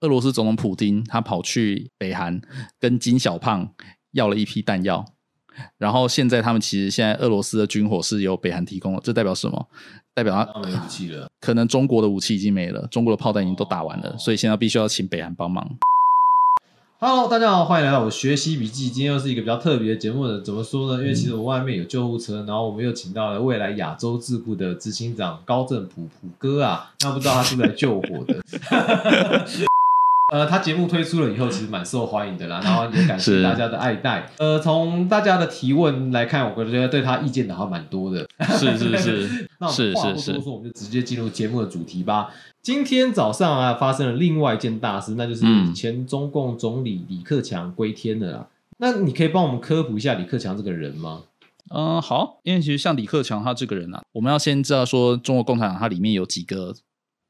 俄罗斯总统普京他跑去北韩跟金小胖要了一批弹药，然后现在他们其实现在俄罗斯的军火是由北韩提供的，这代表什么？代表他没武器了，可能中国的武器已经没了，中国的炮弹已经都打完了，所以现在必须要请北韩帮忙。Hello，大家好，欢迎来到我学习笔记。今天又是一个比较特别的节目呢。怎么说呢？因为其实我外面有救护车，然后我们又请到了未来亚洲智库的执行长高正普普哥啊。那不知道他是不是来救火的？呃，他节目推出了以后，其实蛮受欢迎的啦，然后也感谢大家的爱戴。呃，从大家的提问来看，我觉得对他意见的还蛮多的。是是是 那我话不是是，多说，我们就直接进入节目的主题吧。今天早上啊，发生了另外一件大事，那就是嗯前中共总理李克强归天了啦。那你可以帮我们科普一下李克强这个人吗？嗯，好，因为其实像李克强他这个人啊，我们要先知道说中国共产党它里面有几个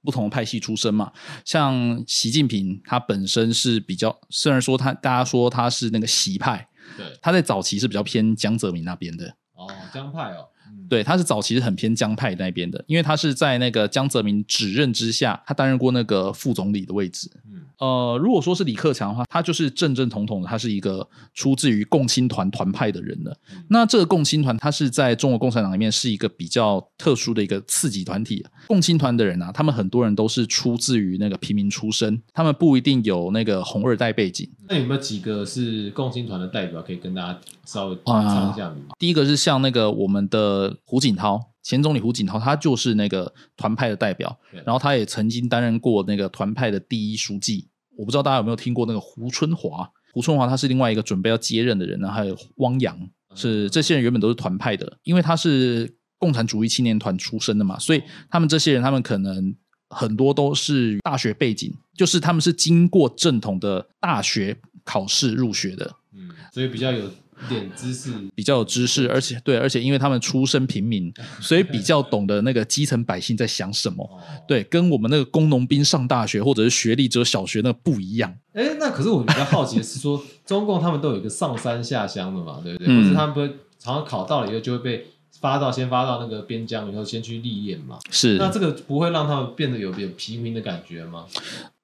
不同的派系出身嘛。像习近平，他本身是比较，虽然说他大家说他是那个习派，对，他在早期是比较偏江泽民那边的。哦，江派哦，嗯，对，他是早期是很偏江派那边的，因为他是在那个江泽民指认之下，他担任过那个副总理的位置。嗯，呃，如果说是李克强的话，他就是正正统统的，他是一个出自于共青团团派的人了。嗯那这个共青团，他是在中国共产党里面是一个比较特殊的一个次级团体。共青团的人啊，他们很多人都是出自于那个平民出身，他们不一定有那个红二代背景。那有没有几个是共青团的代表可以跟大家稍微啊唱一下名？第一个是像那个我们的胡锦涛，前总理胡锦涛，他就是那个团派的代表，然后他也曾经担任过那个团派的第一书记。我不知道大家有没有听过那个胡春华，胡春华他是另外一个准备要接任的人，然后还有汪洋，是这些人原本都是团派的，因为他是共产主义青年团出身的嘛，所以他们这些人他们可能很多都是大学背景，就是他们是经过正统的大学考试入学的。嗯，所以比较有点知识，比较有知识，而且对，而且因为他们出身平民，所以比较懂得那个基层百姓在想什么。哦，对，跟我们那个工农兵上大学或者是学历只有小学那个不一样。哎，那可是我比较好奇的是说，中共他们都有一个上山下乡的嘛，对不对？嗯或是他们不会常常考到了以后就会被发到先发到那个边疆以后先去历练嘛？是，那这个不会让他们变得有点平民的感觉吗？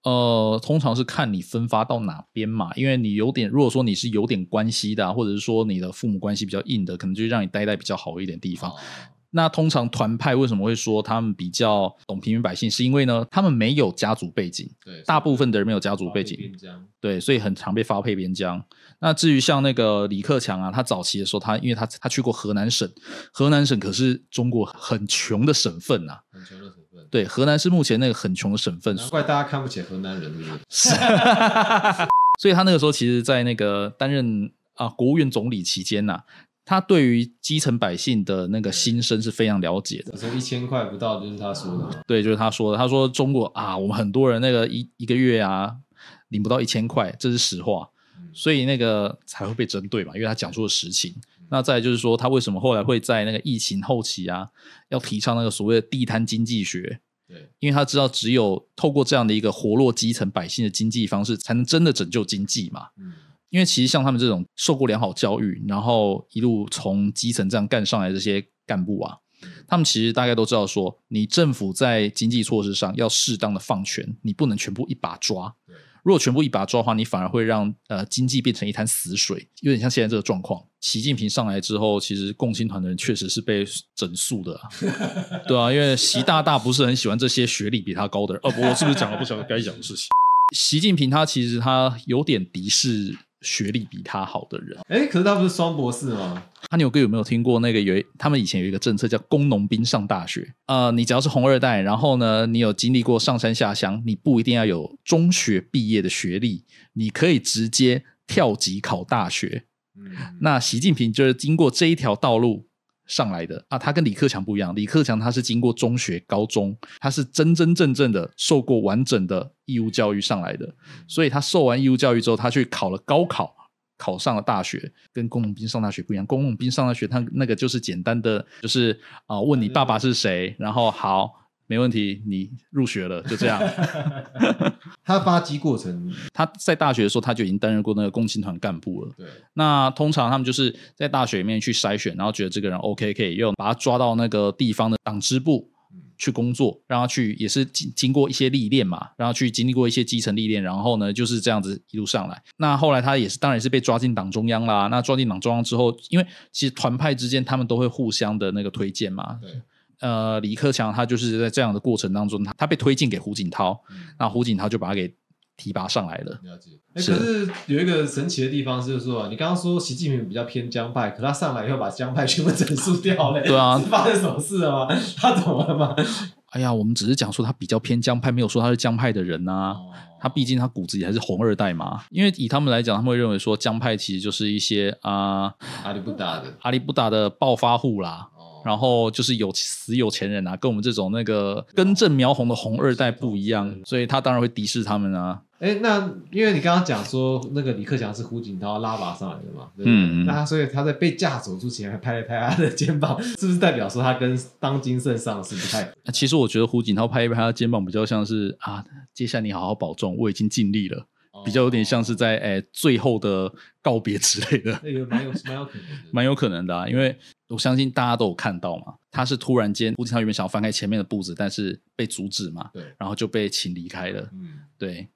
呃，通常是看你分发到哪边嘛，因为你有点，如果说你是有点关系的、啊，或者是说你的父母关系比较硬的，可能就让你待在比较好一点地方。哦那通常团派为什么会说他们比较懂平民百姓，是因为呢，他们没有家族背景，对，大部分的人没有家族背景，对，所以很常被发配边疆。那至于像那个李克强啊，他早期的时候，他因为他他去过河南省，河南省可是中国很穷的省份呐、很穷的成分。对，河南是目前那个很穷的省份，难怪大家看不起河南人，对不对？所以他那个时候其实，在那个担任啊国务院总理期间呐、他对于基层百姓的那个心声是非常了解的。说一千块不到，就是他说的。对，就是他说的，他说中国啊，我们很多人那个一一个月啊领不到一千块，这是实话。嗯所以那个才会被针对嘛，因为他讲出了实情。那再就是说，他为什么后来会在那个疫情后期啊，要提倡那个所谓的地摊经济学？对，因为他知道，只有透过这样的一个活络基层百姓的经济方式，才能真的拯救经济嘛。嗯，因为其实像他们这种受过良好教育，然后一路从基层这样干上来的这些干部啊，他们其实大概都知道说，你政府在经济措施上要适当的放权，你不能全部一把抓。对，如果全部一把抓的话，你反而会让呃经济变成一滩死水，有点像现在这个状况。习近平上来之后，其实共青团的人确实是被整肃的、啊，对啊，因为习大大不是很喜欢这些学历比他高的人。哦，我是不是讲了不晓得该讲的事情？习近平他其实他有点敌视学历比他好的人。哎，可是他不是双博士吗？阿牛哥有没有听过那个有他们以前有一个政策叫工农兵上大学？呃，你只要是红二代，然后呢，你有经历过上山下乡，你不一定要有中学毕业的学历，你可以直接跳级考大学。嗯，那习近平就是经过这一条道路上来的啊，他跟李克强不一样，李克强他是经过中学、高中，他是真真正正的受过完整的义务教育上来的，所以他受完义务教育之后，他去考了高考。考上了大学，跟工农兵上大学不一样。工农兵上大学，他那个就是简单的，就是啊、问你爸爸是谁，然后好，没问题，你入学了，就这样。他发迹过程，他在大学的时候，他就已经担任过那个共青团干部了。对，那通常他们就是在大学里面去筛选，然后觉得这个人 OK 可以用，把他抓到那个地方的党支部，去工作，让他去也是经经过一些历练嘛，让他去经历过一些基层历练，然后呢就是这样子一路上来。那后来他也是当然是被抓进党中央啦。那抓进党中央之后，因为其实团派之间他们都会互相的那个推荐嘛。对，呃，李克强他就是在这样的过程当中，他他被推荐给胡锦涛，嗯那胡锦涛就把他给提拔上来了。了解。哎，是可是有一个神奇的地方就是说啊，你刚刚说习近平比较偏江派，可他上来以后把江派全部整肃掉了。对啊 是发生什么事了吗？他怎么了吗？哎呀，我们只是讲说他比较偏江派，没有说他是江派的人啊。哦他毕竟他骨子里还是红二代嘛，因为以他们来讲，他们会认为说江派其实就是一些啊、阿里不达的。阿里不达的暴发户啦，哦然后就是有死有钱人啊，跟我们这种那个根正苗红的红二代不一样，所以他当然会敌视他们啊。哎，那因为你刚刚讲说那个李克强是胡锦涛拉拔上来的嘛，对对？嗯嗯那他所以他在被架走之前还拍了拍他的肩膀，是不是代表说他跟当今圣上是不太？那其实我觉得胡锦涛拍一拍他的肩膀，比较像是啊，接下来你好好保重，我已经尽力了，比较有点像是在诶、最后的告别之类的。那个蛮有蛮有可能的，蛮有可能的、啊，因为我相信大家都有看到嘛，他是突然间胡锦涛原本想要翻开前面的步子，但是被阻止嘛，对，然后就被请离开了。嗯，对，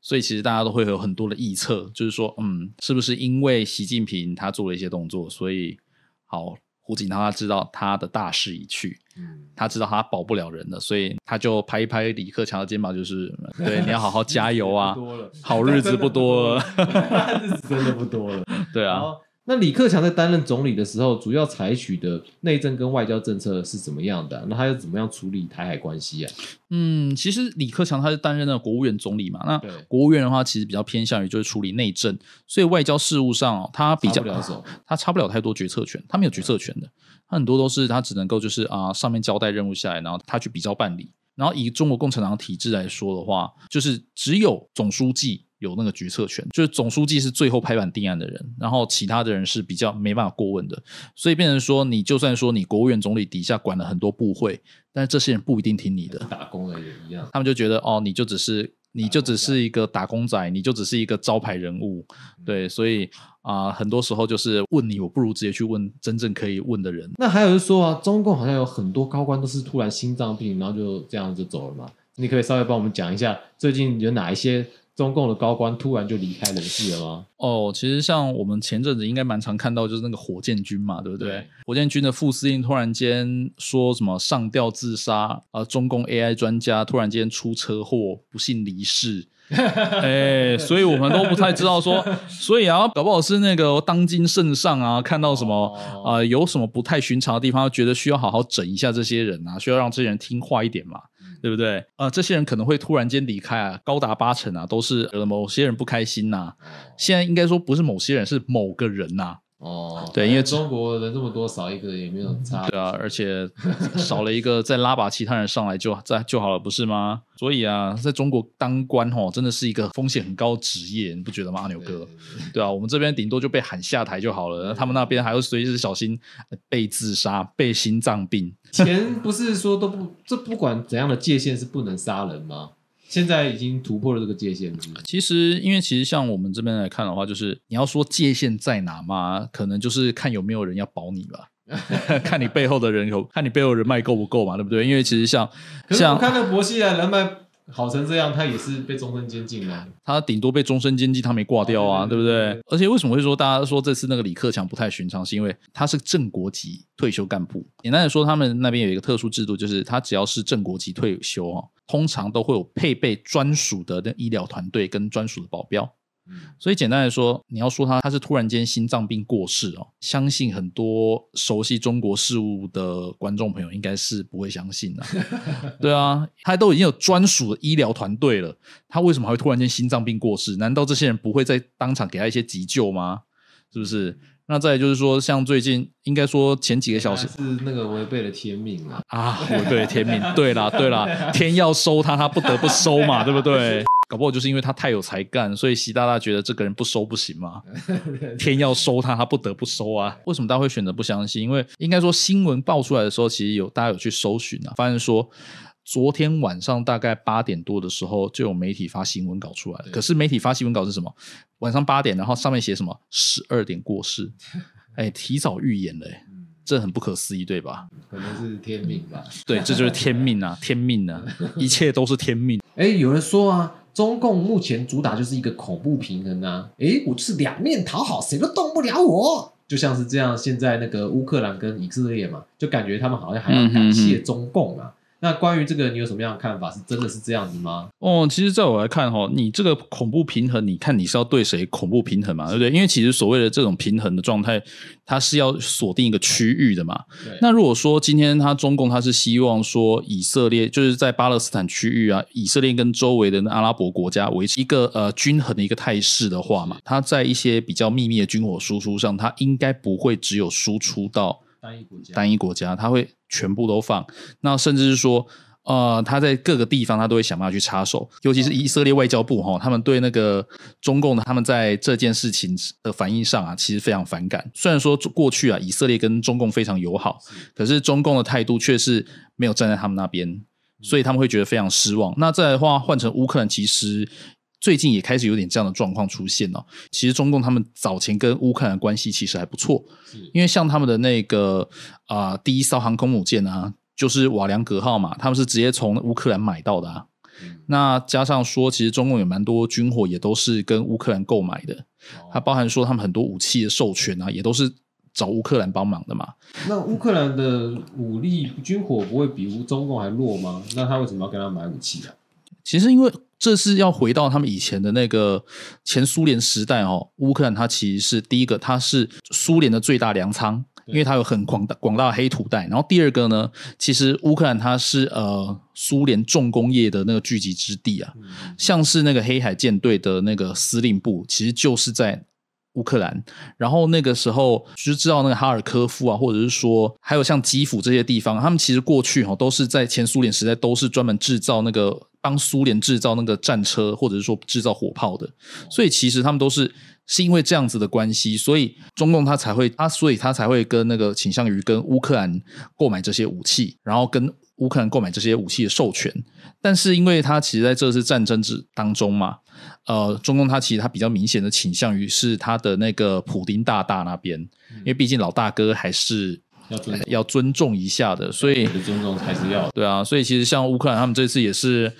所以其实大家都会有很多的臆测，就是说，嗯，是不是因为习近平他做了一些动作，所以好胡锦涛他知道他的大势已去，嗯，他知道他保不了人了，所以他就拍一拍李克强的肩膀，就是 对你要好好加油啊不，多了，好日子不多了 日子真的不多了。对啊。好，那李克强在担任总理的时候，主要采取的内政跟外交政策是怎么样的？那他又怎么样处理台海关系啊？嗯，其实李克强他是担任了国务院总理嘛，那对国务院的话，其实比较偏向于就是处理内政，所以外交事务上哦，他比较 他差不了太多决策权，他没有决策权的，他很多都是他只能够就是啊、上面交代任务下来，然后他去比较办理。然后以中国共产党体制来说的话，就是只有总书记有那个决策权，就是总书记是最后拍板定案的人，然后其他的人是比较没办法过问的，所以变成说，你就算说你国务院总理底下管了很多部会，但是这些人不一定听你的，打工的也一样。他们就觉得哦，你就只是你就只是一个打工仔，你就只是一个招牌人物，对，所以啊、很多时候就是问你，我不如直接去问真正可以问的人。那还有就是说啊，中共好像有很多高官都是突然心脏病，然后就这样就走了嘛。你可可以稍微帮我们讲一下，最近有哪一些中共的高官突然就离开人世了吗？哦，其实像我们前阵子应该蛮常看到，就是那个火箭军嘛，对不对？对火箭军的副司令突然间说什么上吊自杀，啊、中共 AI 专家突然间出车祸，不幸离世。哎，所以我们都不太知道说，所以啊，搞不好是那个当今圣上啊，看到什么哦啊、有什么不太寻常的地方，觉得需要好好整一下这些人啊，需要让这些人听话一点嘛，对不对？呃，这些人可能会突然间离开啊，高达八成啊，都是呃某些人不开心呐、现在应该说不是某些人，是某个人呐、哦，对因为中国人这么多，少一个也没有差。对啊，而且 少了一个再拉把其他人上来就再就好了，不是吗？所以啊，在中国当官吼，真的是一个风险很高的职业，你不觉得吗，阿牛哥？对啊，我们这边顶多就被喊下台就好了，他们那边还要随时小心呃被自杀、被心脏病。前不是说都不，这不管怎样的界限是不能杀人吗？现在已经突破了这个界限，是不是？其实，因为其实像我们这边来看的话，就是你要说界限在哪嘛，可能就是看有没有人要保你吧，看你背后的人有，看你背后人脉够不够嘛，对不对？因为其实像像可是我看到博西的人脉好成这样，他也是被终身监禁了。他顶多被终身监禁，他没挂掉啊，哦对不对？而且为什么会说大家说这次那个李克强不太寻常，是因为他是正国级退休干部。简单的说，他们那边有一个特殊制度，就是他只要是正国级退休哦，通常都会有配备专属的那医疗团队跟专属的保镖。嗯所以简单来说，你要说他他是突然间心脏病过世哦，相信很多熟悉中国事务的观众朋友应该是不会相信的、对啊，他都已经有专属的医疗团队了，他为什么还会突然间心脏病过世？难道这些人不会在当场给他一些急救吗？是不是？那再就是说，像最近应该说前几个小时是那个违背了天命啊！啊，违背了天命。对啦，对啦，天要收他，他不得不收嘛，对不对？搞不好就是因为他太有才干，所以习大大觉得这个人不收不行嘛。天要收他，他不得不收啊。为什么大家会选择不相信？因为应该说新闻爆出来的时候，其实有大家有去搜寻啊，发现说昨天晚上大概八点多的时候，就有媒体发新闻稿出来了。可是媒体发新闻稿是什么？晚上八点，然后上面写什么？十二点过世，哎，提早预言了、哎。嗯这这很不可思议，对吧？可能是天命吧。对，这就是天命啊，天命啊，一切都是天命。哎，有人说啊，中共目前主打就是一个恐怖平衡啊。诶，我就是两面讨好，谁都动不了我。就像是这样，现在那个乌克兰跟以色列嘛，就感觉他们好像还要感谢中共啊。那关于这个，你有什么样的看法？是真的是这样子吗？哦，其实在我来看哈，你这个恐怖平衡，你看你是要对谁恐怖平衡嘛，对不对？因为其实所谓的这种平衡的状态，它是要锁定一个区域的嘛。那如果说今天他中共他是希望说以色列就是在巴勒斯坦区域啊，以色列跟周围的阿拉伯国家维持一个呃均衡的一个态势的话嘛，他在一些比较秘密的军火输出上，他应该不会只有输出到。单一国家，单一国家，他会全部都放。那甚至是说，呃，他在各个地方，他都会想办法去插手。尤其是以色列外交部哈，他们对那个中共的他们在这件事情的反应上啊，其实非常反感。虽然说过去啊，以色列跟中共非常友好，可是中共的态度却是没有站在他们那边，所以他们会觉得非常失望。那再来的话，换成乌克兰，其实。最近也开始有点这样的状况出现了。其实中共他们早前跟乌克兰关系其实还不错，因为像他们的那个啊第一艘航空母舰啊，就是瓦良格号嘛，他们是直接从乌克兰买到的啊。那加上说，其实中共有蛮多军火也都是跟乌克兰购买的，它包含说他们很多武器的授权啊，也都是找乌克兰帮忙的嘛。那乌克兰的武力军火不会比中共还弱吗？那他为什么要跟他买武器啊？其实因为。这是要回到他们以前的那个前苏联时代哦，乌克兰它其实是第一个，它是苏联的最大粮仓，因为它有很广大广大的黑土带。然后第二个呢，其实乌克兰它是呃苏联重工业的那个聚集之地啊，像是那个黑海舰队的那个司令部，其实就是在。乌克兰，然后那个时候就知道那个哈尔科夫啊，或者是说还有像基辅这些地方，他们其实过去哈都是在前苏联时代都是专门制造那个帮苏联制造那个战车，或者是说制造火炮的，所以其实他们都是是因为这样子的关系，所以中共他才会他所以他才会跟那个倾向于跟乌克兰购买这些武器，然后跟乌克兰购买这些武器的授权，但是因为他其实在这次战争之当中嘛。呃，中共他其实他比较明显的倾向于是他的那个普丁大大那边，因为毕竟老大哥还是要尊要尊重一下的，所以尊重还是要对啊，所以其实像乌克兰他们这次也是，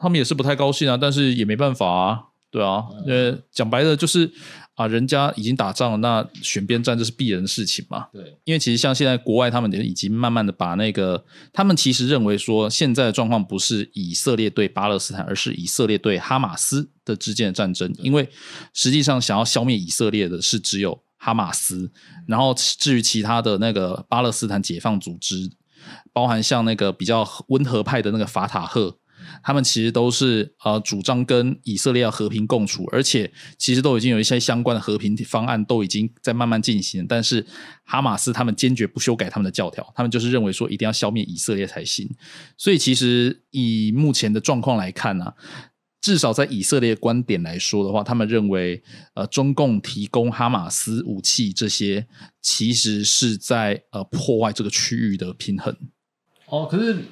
他们也是不太高兴啊，但是也没办法啊，对啊，呃，讲白了就是。啊，人家已经打仗了，那选边站这是必然的事情嘛？对，因为其实像现在国外，他们已经慢慢的把那个，他们其实认为说，现在的状况不是以色列对巴勒斯坦，而是以色列对哈马斯的之间的战争。因为实际上想要消灭以色列的是只有哈马斯，然后至于其他的那个巴勒斯坦解放组织，包含像那个比较温和派的那个法塔赫。他们其实都是呃主张跟以色列要和平共处，而且其实都已经有一些相关的和平方案都已经在慢慢进行。但是哈马斯他们坚决不修改他们的教条，他们就是认为说一定要消灭以色列才行。所以其实以目前的状况来看呢，至少在以色列观点来说的话，他们认为呃中共提供哈马斯武器这些，其实是在呃破坏这个区域的平衡。哦，可是。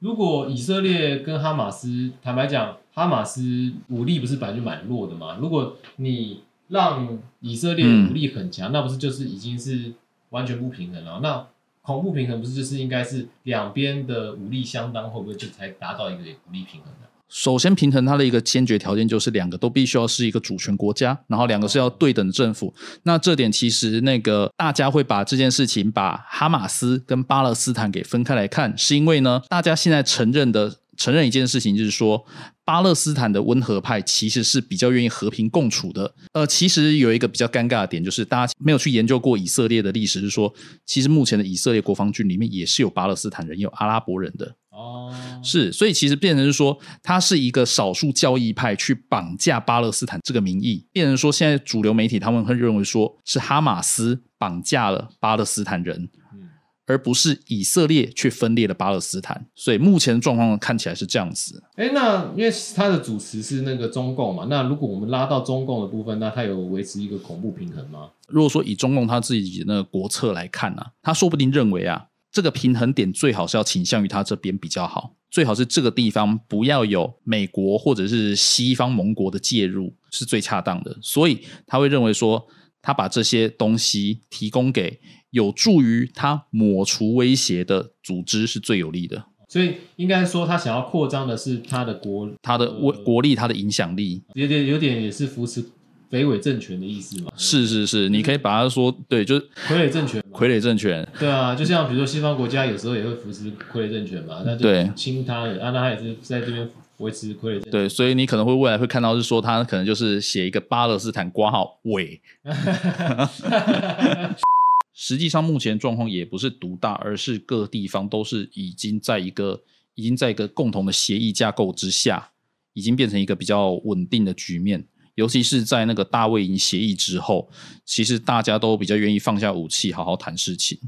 如果以色列跟哈马斯，坦白讲，哈马斯武力不是本来就蛮弱的嘛？如果你让以色列武力很强，那不是就是已经是完全不平衡了？那恐怖平衡不是就是应该是两边的武力相当，会不会就才达到一个武力平衡呢？首先，平衡它的一个先决条件就是两个都必须要是一个主权国家，然后两个是要对等的政府。那这点其实那个大家会把这件事情把哈马斯跟巴勒斯坦给分开来看，是因为呢，大家现在承认的承认一件事情就是说，巴勒斯坦的温和派其实是比较愿意和平共处的。呃，其实有一个比较尴尬的点，就是大家没有去研究过以色列的历史，是说其实目前的以色列国防军里面也是有巴勒斯坦人，有阿拉伯人的。哦，是，所以其实变成是说，他是一个少数教义派去绑架巴勒斯坦这个名义，变成说现在主流媒体他们会认为说是哈马斯绑架了巴勒斯坦人，嗯而不是以色列去分裂了巴勒斯坦。所以目前的状况看起来是这样子。哎，那因为他的主持是那个中共嘛，那如果我们拉到中共的部分，那他有维持一个恐怖平衡吗？如果说以中共他自己的那个国策来看呢，他说不定认为啊。这个平衡点最好是要倾向于他这边比较好，最好是这个地方不要有美国或者是西方盟国的介入是最恰当的，所以他会认为说他把这些东西提供给有助于他抹除威胁的组织是最有利的。所以应该说他想要扩张的是他的国，他的威国力，他的影响力，有点有点也是扶持北伪政权的意思嘛？是是是，你可以把它说对，就是傀儡政权嘛。傀儡政权，对啊，就像比如说西方国家有时候也会扶持傀儡政权嘛，那就对亲他的，啊，那他也是在这边维持傀儡政权。对，所以你可能会未来会看到是说他可能就是写一个巴勒斯坦挂号伪，实际上目前状况也不是独大，而是各地方都是已经在一个已经在一个共同的协议架构之下，已经变成一个比较稳定的局面。尤其是在那个大卫营协议之后，其实大家都比较愿意放下武器，好好谈事情。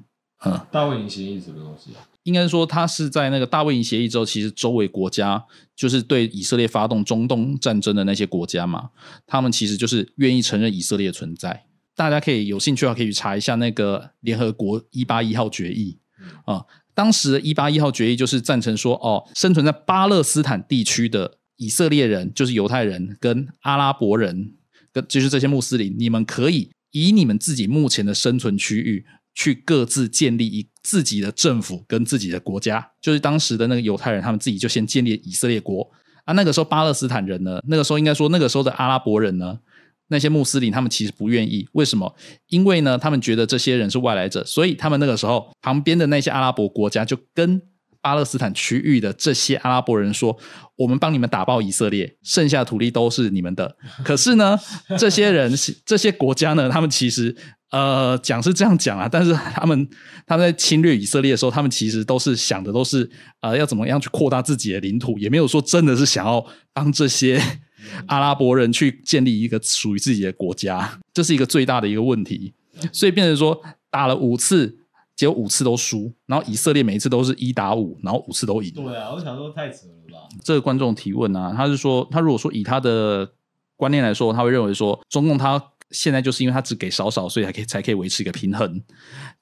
嗯，大卫营协议是什么东西啊？应该说，他是在那个大卫营协议之后，其实周围国家就是对以色列发动中东战争的那些国家嘛，他们其实就是愿意承认以色列存在。大家可以有兴趣的话，可以去查一下那个联合国一八一号决议啊。当时的一八一号决议就是赞成说，哦，生存在巴勒斯坦地区的以色列人，就是犹太人跟阿拉伯人，跟就是这些穆斯林，你们可以以你们自己目前的生存区域。去各自建立一自己的政府跟自己的国家，就是当时的那个犹太人，他们自己就先建立以色列国啊。那个时候巴勒斯坦人呢，那个时候应该说那个时候的阿拉伯人呢，那些穆斯林他们其实不愿意，为什么？因为呢，他们觉得这些人是外来者，所以他们那个时候旁边的那些阿拉伯国家就跟巴勒斯坦区域的这些阿拉伯人说：“我们帮你们打爆以色列，剩下的土地都是你们的。”可是呢，这些人 这些国家呢，他们其实。呃，讲是这样讲啊，但是他们他们在侵略以色列的时候，他们其实都是想的都是呃要怎么样去扩大自己的领土，也没有说真的是想要帮这些阿拉伯人去建立一个属于自己的国家，这是一个最大的一个问题。所以变成说打了五次，结果五次都输，然后以色列每一次都是一打五，然后五次都赢。对啊，我想说太扯了吧？这个观众提问啊，他是说他如果说以他的观念来说，他会认为说中共他。现在就是因为他只给少少，所以才可以才可以维持一个平衡。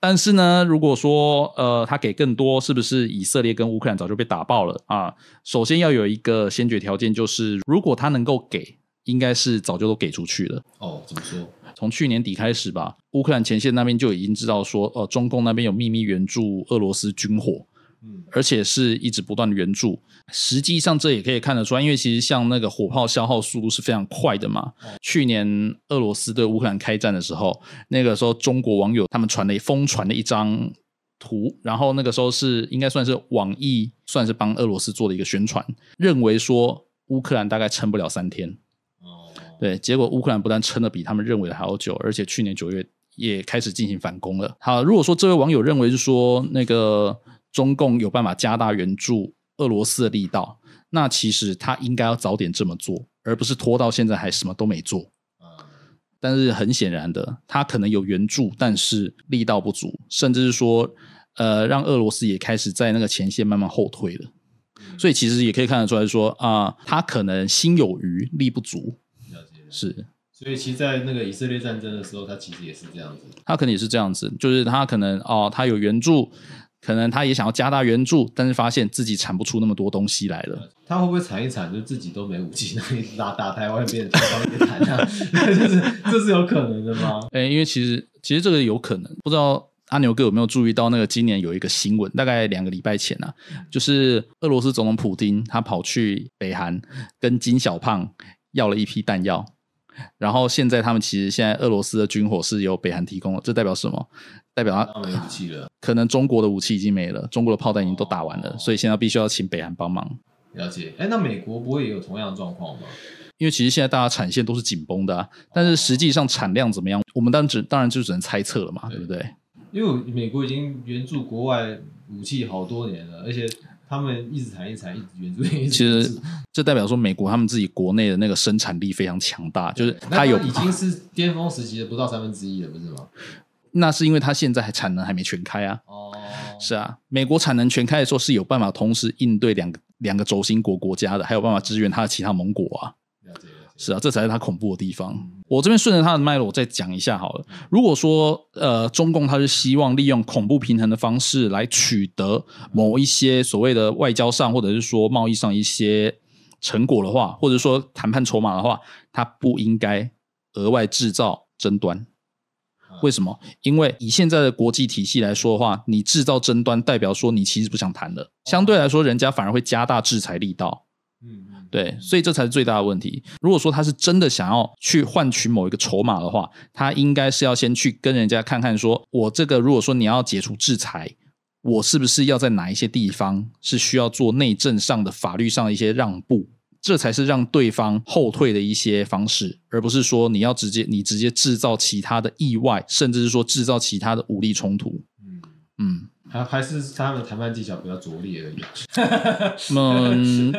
但是呢，如果说呃他给更多，是不是以色列跟乌克兰早就被打爆了啊？首先要有一个先决条件，就是如果他能够给，应该是早就都给出去了。哦，怎么说？从去年底开始吧，乌克兰前线那边就已经知道说，呃，中共那边有秘密援助俄罗斯军火。嗯，而且是一直不断的援助。实际上，这也可以看得出来，因为其实像那个火炮消耗速度是非常快的嘛。去年俄罗斯对乌克兰开战的时候，那个时候中国网友他们传了疯传了一张图，然后那个时候是应该算是网易算是帮俄罗斯做的一个宣传，认为说乌克兰大概撑不了三天。哦，对，结果乌克兰不但撑的比他们认为的还要久，而且去年九月也开始进行反攻了。好，如果说这位网友认为是说那个。中共有办法加大援助俄罗斯的力道，那其实他应该要早点这么做，而不是拖到现在还什么都没做。但是很显然的，他可能有援助，但是力道不足，甚至是说，呃，让俄罗斯也开始在那个前线慢慢后退了。所以其实也可以看得出来说，啊，他可能心有余力不足。是。所以其实，在那个以色列战争的时候，他其实也是这样子。他可能也是这样子，就是他可能哦，他有援助。可能他也想要加大援助，但是发现自己产不出那么多东西来了。他会不会产一产，就自己都没武器，那你打打台湾变成双方谈啊？这是这是有可能的吗？哎，因为其实其实这个有可能，不知道阿牛哥有没有注意到那个今年有一个新闻，大概两个礼拜前啊，就是俄罗斯总统普京他跑去北韩跟金小胖要了一批弹药。然后现在他们其实现在俄罗斯的军火是由北韩提供的，这代表什么？代表他没武器了，可能中国的武器已经没了，中国的炮弹已经都打完了，所以现在必须要请北韩帮忙。了解，哎，那美国不会也有同样的状况吗？因为其实现在大家产线都是紧绷的，啊，但是实际上产量怎么样，我们当然只当然就只能猜测了嘛，对不对？因为美国已经援助国外武器好多年了，而且。他们一直产一产，一直援助。其实这代表说，美国他们自己国内的那个生产力非常强大，就是它有已经是巅峰时期的不到三分之一了，不是吗？那是因为它现在还产能还没全开啊。哦，是啊，美国产能全开的时候是有办法同时应对两个两个轴心国国家的，还有办法支援它的其他盟国啊。是啊，这才是它恐怖的地方。我这边顺着它的脉络，我再讲一下好了。如果说呃，中共它是希望利用恐怖平衡的方式来取得某一些所谓的外交上或者是说贸易上一些成果的话，或者说谈判筹码的话，它不应该额外制造争端。为什么？因为以现在的国际体系来说的话，你制造争端，代表说你其实不想谈了。相对来说，人家反而会加大制裁力道。嗯嗯，对，所以这才是最大的问题。如果说他是真的想要去换取某一个筹码的话，他应该是要先去跟人家看看，说我这个如果说你要解除制裁，我是不是要在哪一些地方是需要做内政上的、法律上的一些让步，这才是让对方后退的一些方式，而不是说你要直接你直接制造其他的意外，甚至是说制造其他的武力冲突。嗯，嗯。还还是他们的谈判技巧比较拙劣而已。嗯，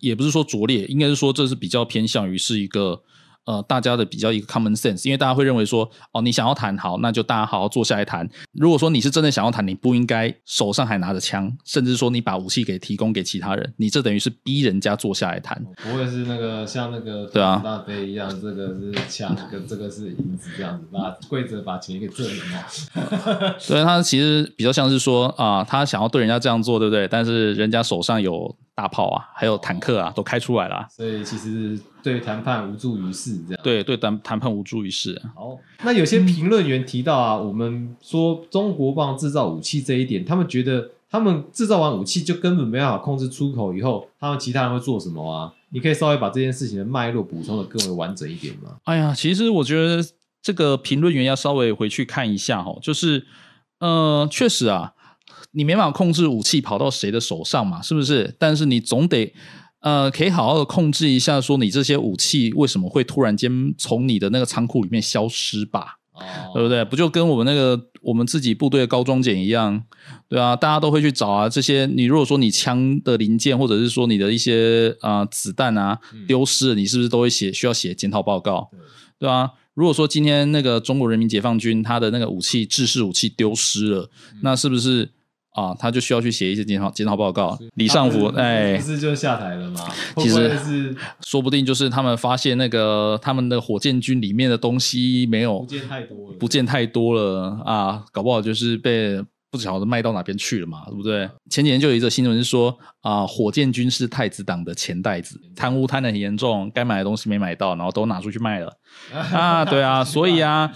也不是说拙劣，应该是说这是比较偏向于是一个呃大家的比较一个 common sense，因为大家会认为说哦，你想要谈好，那就大家好好坐下来谈。如果说你是真的想要谈，你不应该手上还拿着枪，甚至说你把武器给提供给其他人，你这等于是逼人家坐下来谈。不会是那个像那个对啊大飞一样，这个是枪，跟这个是银子这样子，把跪着把钱给挣了嘛。所以他其实比较像是说啊、他想要对人家这样做，对不对？但是人家手上有大炮啊，还有坦克啊，都开出来了啊。所以其实对谈判无助于事，这样。对对，谈谈判无助于事。好，那有些评论员提到啊，我们说中国帮制造武器这一点，他们觉得他们制造完武器就根本没办法控制出口，以后他们其他人会做什么啊？你可以稍微把这件事情的脉络补充的更为完整一点吗？哎呀，其实我觉得这个评论员要稍微回去看一下哦，就是呃，确实啊，你没办法控制武器跑到谁的手上嘛，是不是？但是你总得呃，可以好好的控制一下，说你这些武器为什么会突然间从你的那个仓库里面消失吧？对哦，不对？不就跟我们那个我们自己部队的高装检一样，对啊，大家都会去找啊。这些你如果说你枪的零件，或者是说你的一些啊、呃子弹啊嗯丢失了，你是不是都会写需要写检讨报告？对对啊。如果说今天那个中国人民解放军他的那个武器制式武器丢失了，嗯那是不是啊他就需要去写一些检讨检讨报告？李尚福，哎不，是就下台了吗？其实是说不定就是他们发现那个他们的火箭军里面的东西没有不见太多了？不见太多了啊，搞不好就是被不晓得卖到哪边去了嘛，对不对？前几天就有一则新闻是说啊，火箭军是太子党的钱袋子，贪污贪的很严重，该买的东西没买到，然后都拿出去卖了 啊，对啊，所以啊，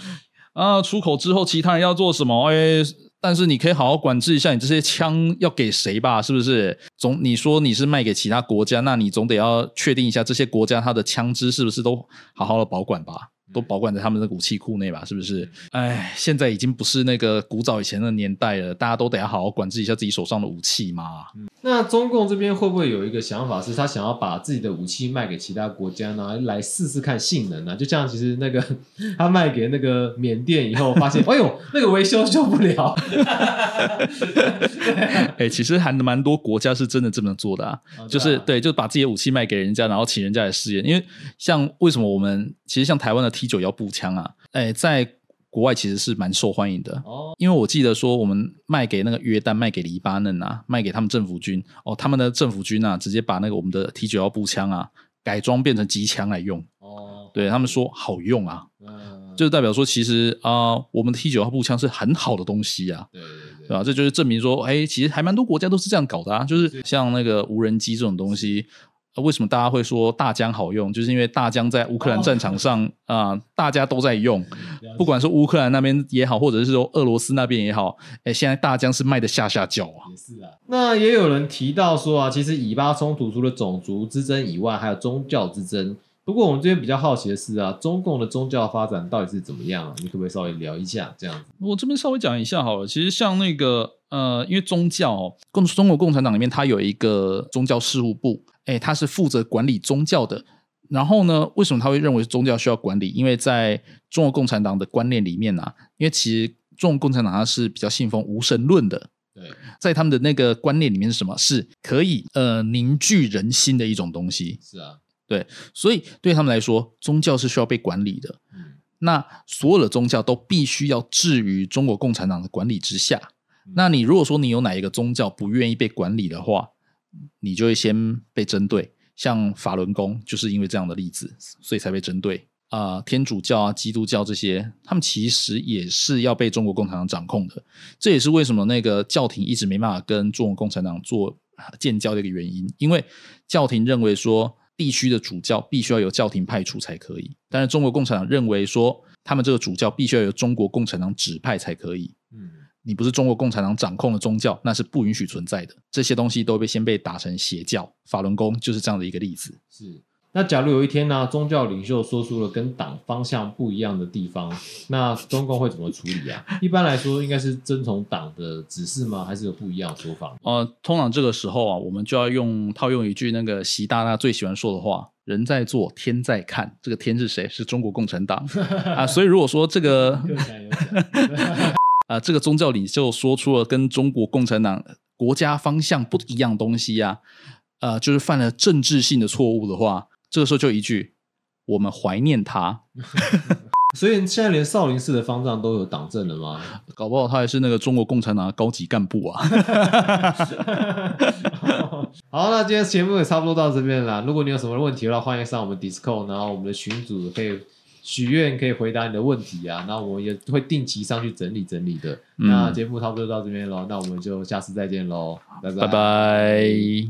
啊，出口之后其他人要做什么？哎。但是你可以好好管制一下，你这些枪要给谁吧？是不是？总你说你是卖给其他国家，那你总得要确定一下这些国家它的枪支是不是都好好的保管吧？都保管在他们的武器库内吧？是不是？哎，现在已经不是那个古早以前的年代了，大家都得要好好管制一下自己手上的武器嘛。那中共这边会不会有一个想法，是他想要把自己的武器卖给其他国家呢，来试试看性能呢、就像其实那个他卖给那个缅甸以后，发现 哎呦那个维修修不了，哎，其实还蛮多国家是真的这么做的啊，就是啊对，就把自己的武器卖给人家，然后请人家来试验。因为像为什么我们其实像台湾的 T 九幺步枪啊，哎，在国外其实是蛮受欢迎的。哦，因为我记得说，我们卖给那个约旦、卖给黎巴嫩啊，卖给他们政府军哦，他们的政府军啊，直接把那个我们的 T 九幺步枪啊改装变成机枪来用，哦，对他们说好用啊，嗯，就代表说其实啊、我们的 T 九幺步枪是很好的东西啊，对对吧？这就是证明说，哎，其实还蛮多国家都是这样搞的啊，就是像那个无人机这种东西。呃为什么大家会说大疆好用？就是因为大疆在乌克兰 战场上啊、大家都在用，不管是乌克兰那边也好，或者是说俄罗斯那边也好，哎，现在大疆是卖的下下叫啊。也是啊。那也有人提到说啊，其实以巴冲突除了种族之争以外，还有宗教之争。不过我们这边比较好奇的是啊，中共的宗教发展到底是怎么样啊？你可不可以稍微聊一下这样子？我这边稍微讲一下好了。其实像那个呃，因为宗教哦，共中国共产党里面它有一个宗教事务部，哎，它是负责管理宗教的。然后呢，为什么他会认为宗教需要管理？因为在中国共产党的观念里面啊，因为其实中国共产党它是比较信奉无神论的，对，在他们的那个观念里面是什么？是可以呃凝聚人心的一种东西。是啊，所以对他们来说，宗教是需要被管理的。嗯那所有的宗教都必须要置于中国共产党的管理之下。嗯那你如果说你有哪一个宗教不愿意被管理的话，你就会先被针对。像法轮功就是因为这样的例子，所以才被针对。啊、天主教啊、基督教这些，他们其实也是要被中国共产党掌控的。这也是为什么那个教廷一直没办法跟中国共产党做建交的一个原因，因为教廷认为说地区的主教必须要由教廷派出才可以，但是中国共产党认为说他们这个主教必须要由中国共产党指派才可以。嗯，你不是中国共产党掌控的宗教，那是不允许存在的。这些东西都被先被打成邪教，法轮功就是这样的一个例子。是。那假如有一天呢，宗教领袖说出了跟党方向不一样的地方，那中共会怎么处理啊？一般来说，应该是遵从党的指示吗？还是有不一样的说法？呃，通常这个时候啊，我们就要用套用一句那个习大大最喜欢说的话：“人在做，天在看。”这个天是谁？是中国共产党 啊。所以如果说这个 啊，这个宗教领袖说出了跟中国共产党国家方向不一样东西呀，呃，就是犯了政治性的错误的话。这个时候就一句，我们怀念他。所以现在连少林寺的方丈都有党政了吗？搞不好他还是那个中国共产党的高级干部啊。好，那今天节目也差不多到这边了。如果你有什么问题的话，欢迎上我们 Discord，然后我们的群主可以许愿，可以回答你的问题啊。那我们也会定期上去整理整理的。那节目差不多到这边喽，那我们就下次再见喽，拜拜拜。